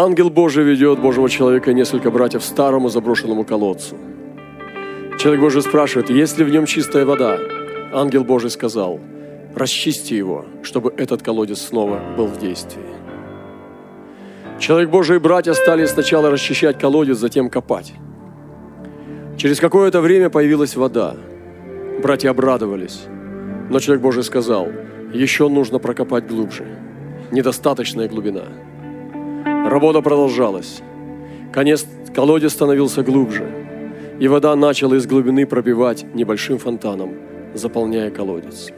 Ангел Божий ведет Божьего человека и несколько братьев к старому заброшенному колодцу. Человек Божий спрашивает, есть ли в нем чистая вода? Ангел Божий сказал, расчисти его, чтобы этот колодец снова был в действии. Человек Божий и братья стали сначала расчищать колодец, затем копать. Через какое-то время появилась вода. Братья обрадовались. Но человек Божий сказал, еще нужно прокопать глубже. Недостаточная глубина. Работа продолжалась. Конец колодец становился глубже. И вода начала из глубины пробивать небольшим фонтаном, заполняя колодец.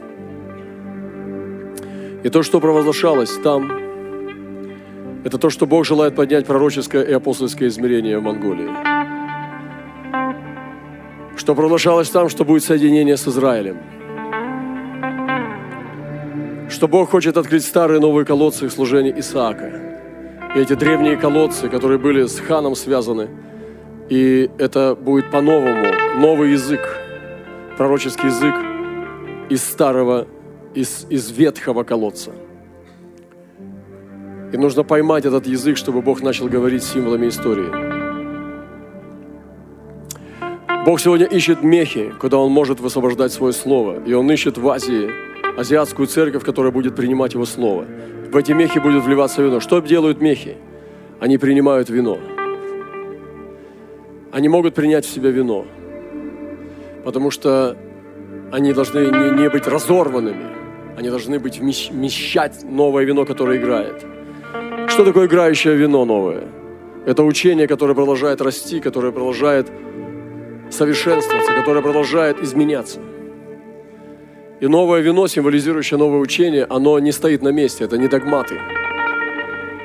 И то, что провозглашалось там, это то, что Бог желает поднять пророческое и апостольское измерение в Монголии. Что провозглашалось там, что будет соединение с Израилем. Что Бог хочет открыть старые новые колодцы в служении Исаака. И эти древние колодцы, которые были с ханом связаны, и это будет по-новому, новый язык, пророческий язык из старого, из, из ветхого колодца. И нужно поймать этот язык, чтобы Бог начал говорить символами истории. Бог сегодня ищет мехи, куда Он может высвобождать свое слово. И Он ищет в Азии азиатскую церковь, которая будет принимать Его слово. В эти мехи будет вливаться вино. Что делают мехи? Они принимают вино. Они могут принять в себя вино, потому что они должны не, не быть разорванными, они должны быть вмещать новое вино, которое играет. Что такое играющее вино новое? Это учение, которое продолжает расти, которое продолжает совершенствоваться, которое продолжает изменяться. И новое вино, символизирующее новое учение, оно не стоит на месте, это не догматы.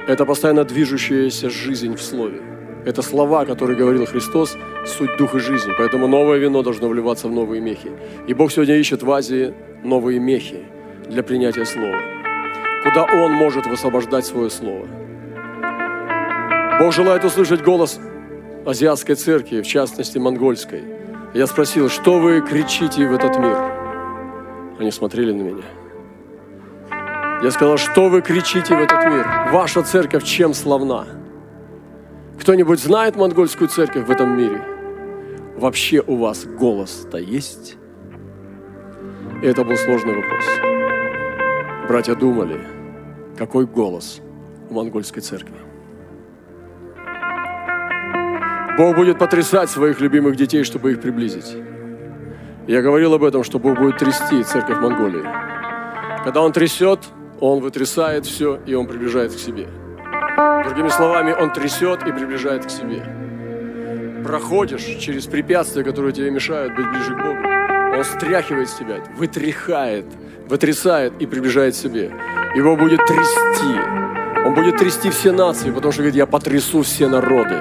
Это постоянно движущаяся жизнь в Слове. Это слова, которые говорил Христос, суть духа жизни. Поэтому новое вино должно вливаться в новые мехи. И Бог сегодня ищет в Азии новые мехи для принятия Слова. Куда Он может высвобождать свое Слово. Бог желает услышать голос азиатской церкви, в частности монгольской. Я спросил, что вы кричите в этот мир? Они смотрели на меня. Я сказал, что вы кричите в этот мир? Ваша церковь чем славна? Кто-нибудь знает монгольскую церковь в этом мире? Вообще у вас голос-то есть? И это был сложный вопрос. Братья думали, какой голос у монгольской церкви. Бог будет потрясать своих любимых детей, чтобы их приблизить. Я говорил об этом, что Бог будет трясти церковь Монголии. Когда Он трясет, Он вытрясает все, и Он приближает к себе. Другими словами, Он трясет и приближает к себе. Проходишь через препятствия, которые тебе мешают быть ближе к Богу. Он стряхивает с тебя, вытряхает, вытрясает и приближает к себе. Его будет трясти. Он будет трясти все нации, потому что говорит, я потрясу все народы,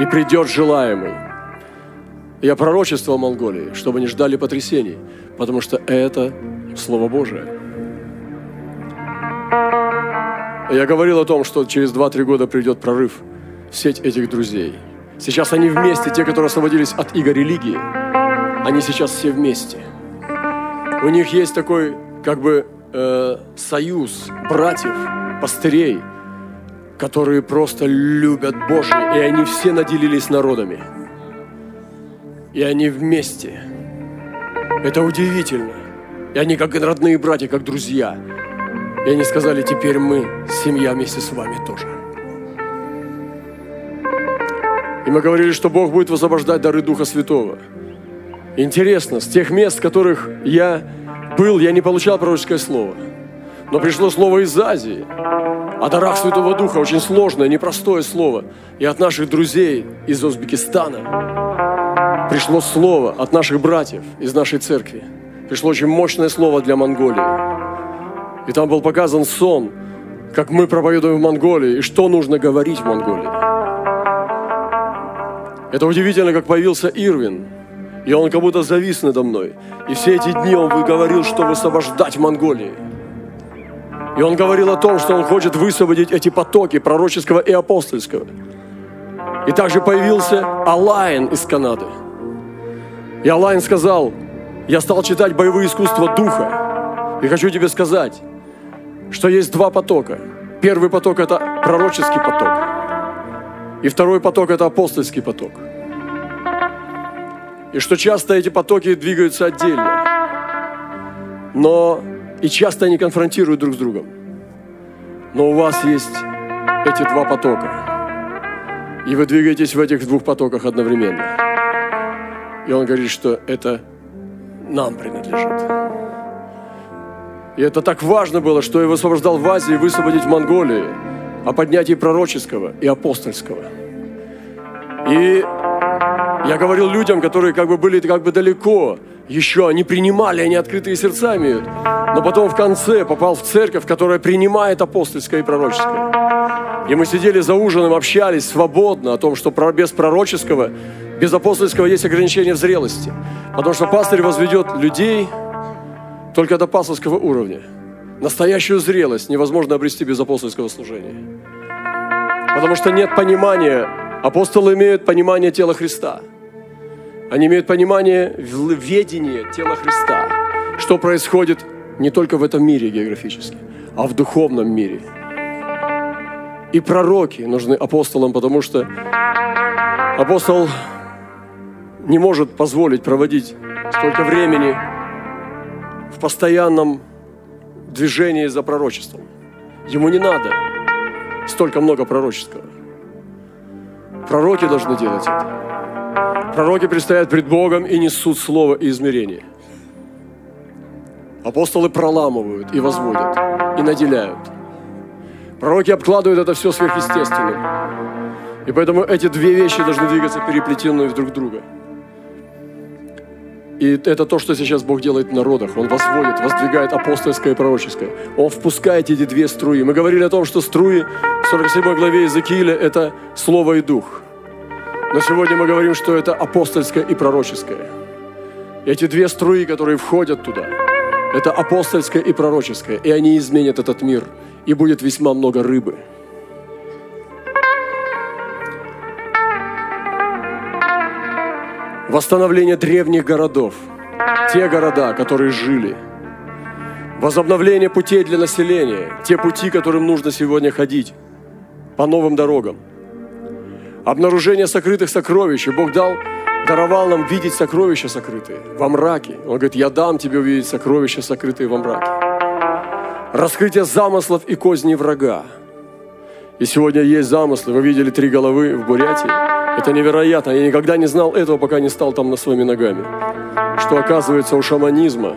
и придет желаемый. Я пророчествовал Монголии, чтобы они ждали потрясений, потому что это Слово Божие. Я говорил о том, что через 2-3 года придет прорыв в сеть этих друзей. Сейчас они вместе, те, которые освободились от иго религии, они сейчас все вместе. У них есть такой, как бы, э, союз братьев, пастырей, которые просто любят Божие, и они все наделились народами. И они вместе. Это удивительно. И они как родные братья, как друзья. И они сказали, теперь мы, семья вместе с вами тоже. И мы говорили, что Бог будет высвобождать дары Духа Святого. Интересно, с тех мест, в которых я был, я не получал пророческое слово. Но пришло слово из Азии. О дарах Святого Духа очень сложное, непростое слово. И от наших друзей из Узбекистана пришло слово от наших братьев из нашей церкви. Пришло очень мощное слово для Монголии. И там был показан сон, как мы проповедуем в Монголии, и что нужно говорить в Монголии. Это удивительно, как появился Ирвин, и он как будто завис надо мной. И все эти дни он говорил, что высвобождать Монголии. И он говорил о том, что он хочет высвободить эти потоки пророческого и апостольского. И также появился Алайн из Канады. И Алайн сказал, я стал читать боевые искусства духа. И хочу тебе сказать, что есть два потока. Первый поток – это пророческий поток. И второй поток – это апостольский поток. И что часто эти потоки двигаются отдельно. Но и часто они конфронтируют друг с другом. Но у вас есть эти два потока. И вы двигаетесь в этих двух потоках одновременно. И он говорит, что это нам принадлежит. И это так важно было, что я высвобождал в Азии высвободить в Монголии о поднятии пророческого и апостольского. И я говорил людям, которые как бы были как бы далеко, еще они принимали, они открытые сердцами, но потом в конце попал в церковь, которая принимает апостольское и пророческое. И мы сидели за ужином, общались свободно о том, что без пророческого, без апостольского есть ограничения в зрелости. Потому что пастырь возведет людей только до пасторского уровня. Настоящую зрелость невозможно обрести без апостольского служения. Потому что нет понимания. Апостолы имеют понимание тела Христа. Они имеют понимание ведения тела Христа. Что происходит не только в этом мире географически, а в духовном мире. И пророки нужны апостолам, потому что апостол не может позволить проводить столько времени в постоянном движении за пророчеством. Ему не надо столько много пророческого. Пророки должны делать это. Пророки предстоят пред Богом и несут слово и измерение. Апостолы проламывают и возводят, и наделяют. Пророки обкладывают это все сверхъестественным. И поэтому эти две вещи должны двигаться переплетенные друг друга – и это то, что сейчас Бог делает в народах. Он возводит, воздвигает апостольское и пророческое. Он впускает эти две струи. Мы говорили о том, что струи в 47 главе Иезекииля – это слово и дух. Но сегодня мы говорим, что это апостольское и пророческое. Эти две струи, которые входят туда, это апостольское и пророческое. И они изменят этот мир. И будет весьма много рыбы. восстановление древних городов, те города, которые жили, возобновление путей для населения, те пути, которым нужно сегодня ходить по новым дорогам, обнаружение сокрытых сокровищ. И Бог дал, даровал нам видеть сокровища сокрытые во мраке. Он говорит, я дам тебе увидеть сокровища сокрытые во мраке. Раскрытие замыслов и козней врага. И сегодня есть замыслы. Вы видели три головы в Бурятии. Это невероятно. Я никогда не знал этого, пока не стал там на своими ногами. Что оказывается у шаманизма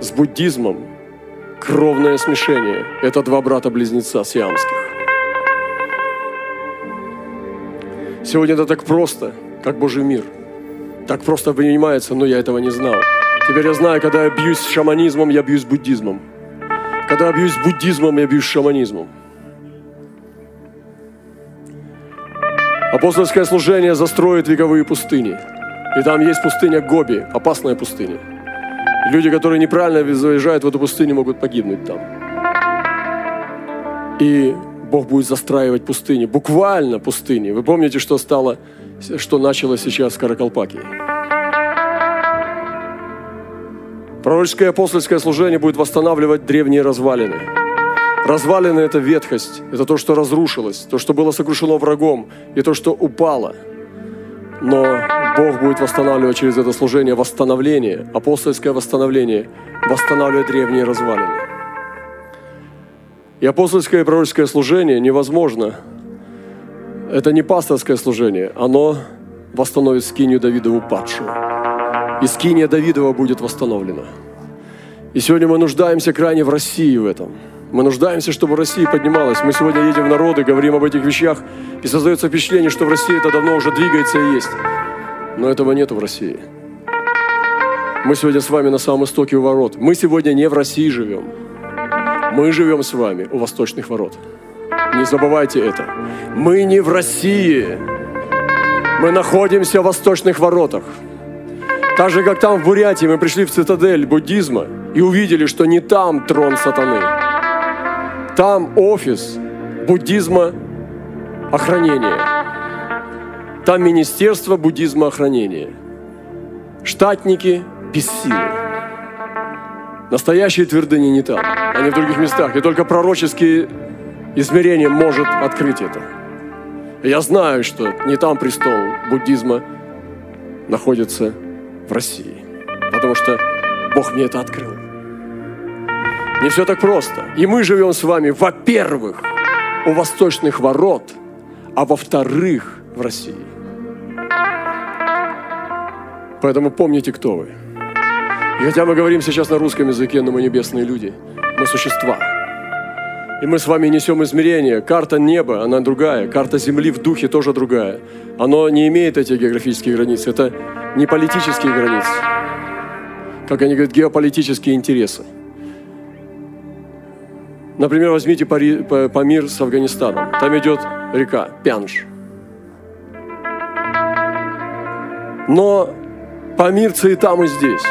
с буддизмом кровное смешение. Это два брата-близнеца сиамских. Сегодня это так просто, как Божий мир. Так просто принимается, но я этого не знал. Теперь я знаю, когда я бьюсь с шаманизмом, я бьюсь с буддизмом. Когда я бьюсь с буддизмом, я бьюсь с шаманизмом. Апостольское служение застроит вековые пустыни. И там есть пустыня Гоби, опасная пустыня. Люди, которые неправильно заезжают в эту пустыню, могут погибнуть там. И Бог будет застраивать пустыни, буквально пустыни. Вы помните, что стало, что началось сейчас в Каракалпакии? Пророческое апостольское служение будет восстанавливать древние развалины – Развалины – это ветхость, это то, что разрушилось, то, что было сокрушено врагом, и то, что упало. Но Бог будет восстанавливать через это служение восстановление, апостольское восстановление, восстанавливать древние развалины. И апостольское и пророческое служение невозможно. Это не пасторское служение, оно восстановит скинию Давидову падшую. И скиния Давидова будет восстановлена. И сегодня мы нуждаемся крайне в России в этом – мы нуждаемся, чтобы Россия поднималась. Мы сегодня едем в народы, говорим об этих вещах, и создается впечатление, что в России это давно уже двигается и есть. Но этого нет в России. Мы сегодня с вами на самом истоке у ворот. Мы сегодня не в России живем. Мы живем с вами у восточных ворот. Не забывайте это. Мы не в России. Мы находимся в восточных воротах. Так же, как там в Бурятии мы пришли в цитадель буддизма и увидели, что не там трон сатаны, там офис буддизма охранения. Там министерство буддизма охранения. Штатники без силы. Настоящие твердыни не там, они в других местах. И только пророческие измерения может открыть это. Я знаю, что не там престол буддизма находится в России, потому что Бог мне это открыл. Не все так просто. И мы живем с вами, во-первых, у восточных ворот, а во-вторых, в России. Поэтому помните, кто вы. И хотя мы говорим сейчас на русском языке, но мы небесные люди, мы существа. И мы с вами несем измерения. Карта неба, она другая. Карта Земли в духе тоже другая. Оно не имеет этих географических границ. Это не политические границы. Как они говорят, геополитические интересы. Например, возьмите Памир с Афганистаном. Там идет река Пянж. Но Памирцы и там, и здесь.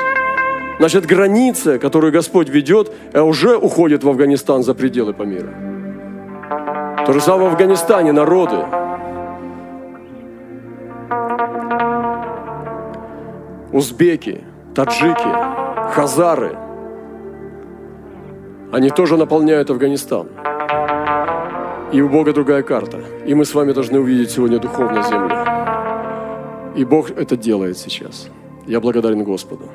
Значит, граница, которую Господь ведет, э, уже уходит в Афганистан за пределы Памира. То же самое в Афганистане народы. Узбеки, таджики, хазары. Они тоже наполняют Афганистан. И у Бога другая карта. И мы с вами должны увидеть сегодня духовную землю. И Бог это делает сейчас. Я благодарен Господу.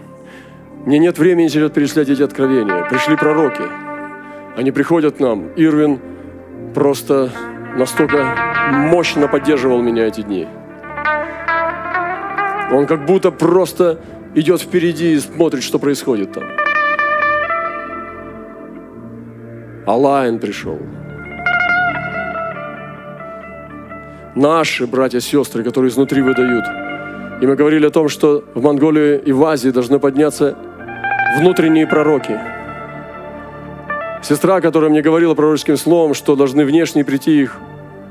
Мне нет времени сейчас перечислять эти откровения. Пришли пророки. Они приходят к нам. Ирвин просто настолько мощно поддерживал меня эти дни. Он как будто просто идет впереди и смотрит, что происходит там. Алайн пришел. Наши братья и сестры, которые изнутри выдают. И мы говорили о том, что в Монголии и в Азии должны подняться внутренние пророки. Сестра, которая мне говорила пророческим словом, что должны внешне прийти их,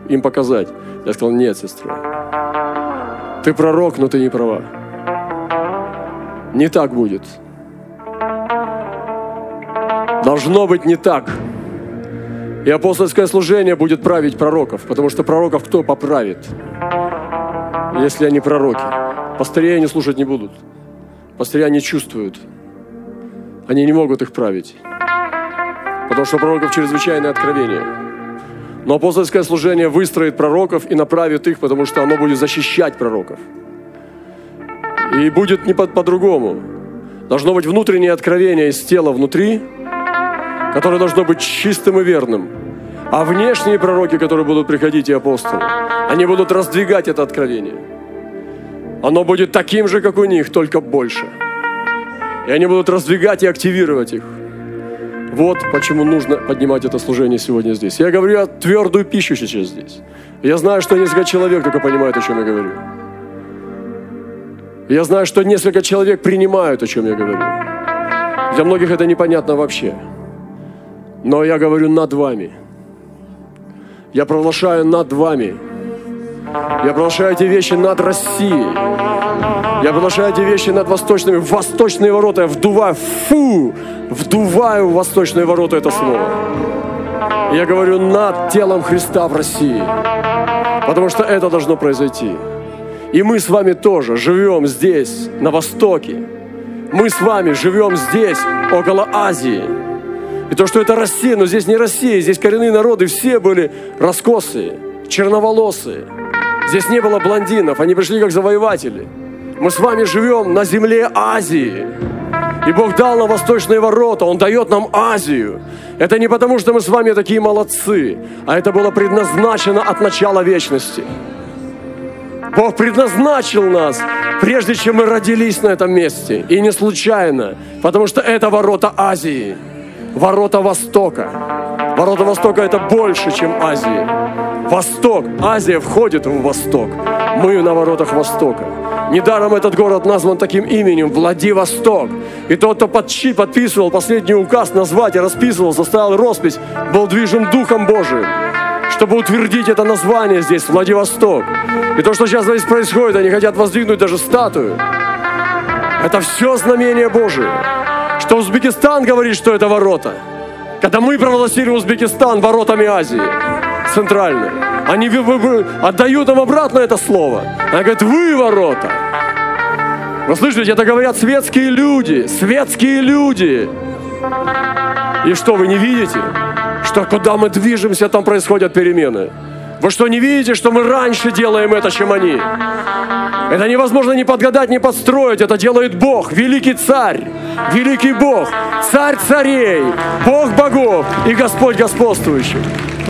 им показать. Я сказал, нет, сестра. Ты пророк, но ты не права. Не так будет. Должно быть не так. И апостольское служение будет править пророков, потому что пророков кто поправит, если они пророки? Пастырей они слушать не будут. Пастыря они чувствуют. Они не могут их править. Потому что пророков чрезвычайное откровение. Но апостольское служение выстроит пророков и направит их, потому что оно будет защищать пророков. И будет не по-другому. Должно быть внутреннее откровение из тела внутри, которое должно быть чистым и верным. А внешние пророки, которые будут приходить, и апостолы, они будут раздвигать это откровение. Оно будет таким же, как у них, только больше. И они будут раздвигать и активировать их. Вот почему нужно поднимать это служение сегодня здесь. Я говорю о твердую пищу сейчас здесь. Я знаю, что несколько человек только понимают, о чем я говорю. Я знаю, что несколько человек принимают, о чем я говорю. Для многих это непонятно вообще. Но я говорю над вами. Я провозглашаю над вами. Я провозглашаю эти вещи над Россией. Я провозглашаю эти вещи над восточными. Восточные ворота я вдуваю. Фу! Вдуваю в восточные ворота это слово. Я говорю над телом Христа в России. Потому что это должно произойти. И мы с вами тоже живем здесь, на Востоке. Мы с вами живем здесь, около Азии. И то, что это Россия, но здесь не Россия, здесь коренные народы, все были раскосые, черноволосые. Здесь не было блондинов, они пришли как завоеватели. Мы с вами живем на земле Азии. И Бог дал нам восточные ворота, Он дает нам Азию. Это не потому, что мы с вами такие молодцы, а это было предназначено от начала вечности. Бог предназначил нас, прежде чем мы родились на этом месте. И не случайно, потому что это ворота Азии ворота Востока. Ворота Востока это больше, чем Азия. Восток, Азия входит в Восток. Мы на воротах Востока. Недаром этот город назван таким именем Владивосток. И тот, кто подчи, подписывал последний указ назвать и расписывал, составил роспись, был движим Духом Божиим, чтобы утвердить это название здесь, Владивосток. И то, что сейчас здесь происходит, они хотят воздвигнуть даже статую. Это все знамение Божие что Узбекистан говорит, что это ворота. Когда мы провозгласили Узбекистан воротами Азии, центральные, они отдают нам обратно это слово. Они говорят, вы ворота. Вы слышите, это говорят светские люди, светские люди. И что, вы не видите, что куда мы движемся, там происходят перемены? Вы что, не видите, что мы раньше делаем это, чем они? Это невозможно не подгадать, не подстроить. Это делает Бог, великий царь, великий Бог, царь царей, Бог богов и Господь господствующий.